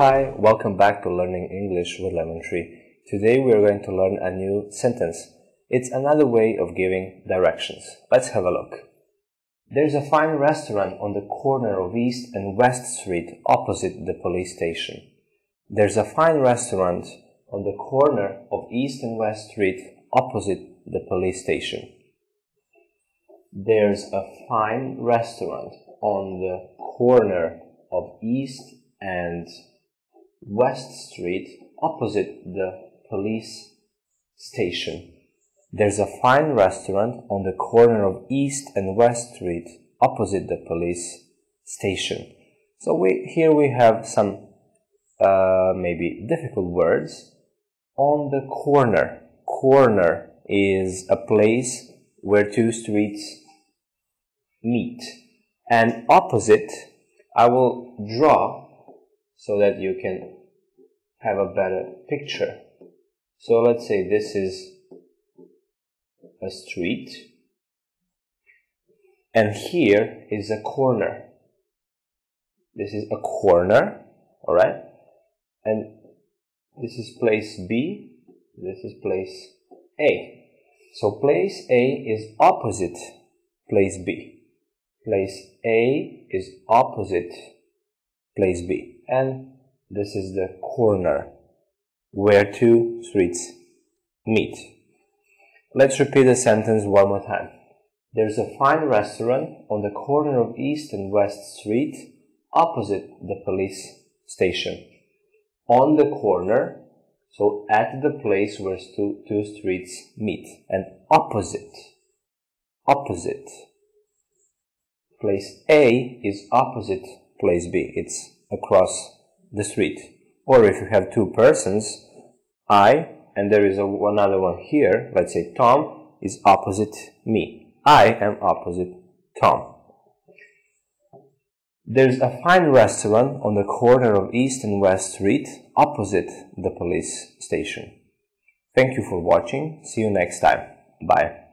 Hi, welcome back to Learning English with Lemon Tree. Today we are going to learn a new sentence. It's another way of giving directions. Let's have a look. There's a fine restaurant on the corner of East and West Street opposite the police station. There's a fine restaurant on the corner of East and West Street opposite the police station. There's a fine restaurant on the corner of East and West Street opposite the police station. There's a fine restaurant on the corner of East and West Street opposite the police station. So we, here we have some uh, maybe difficult words. On the corner. Corner is a place where two streets meet. And opposite, I will draw so that you can have a better picture. So let's say this is a street and here is a corner. This is a corner, alright? And this is place B, this is place A. So place A is opposite place B. Place A is opposite place B. And this is the corner where two streets meet. Let's repeat the sentence one more time. There's a fine restaurant on the corner of East and West Street opposite the police station. On the corner, so at the place where two, two streets meet. And opposite, opposite. Place A is opposite place B. It's across the street. Or if you have two persons, I and there is a, another one here, let's say Tom is opposite me. I am opposite Tom. There's a fine restaurant on the corner of East and West Street opposite the police station. Thank you for watching. See you next time. Bye.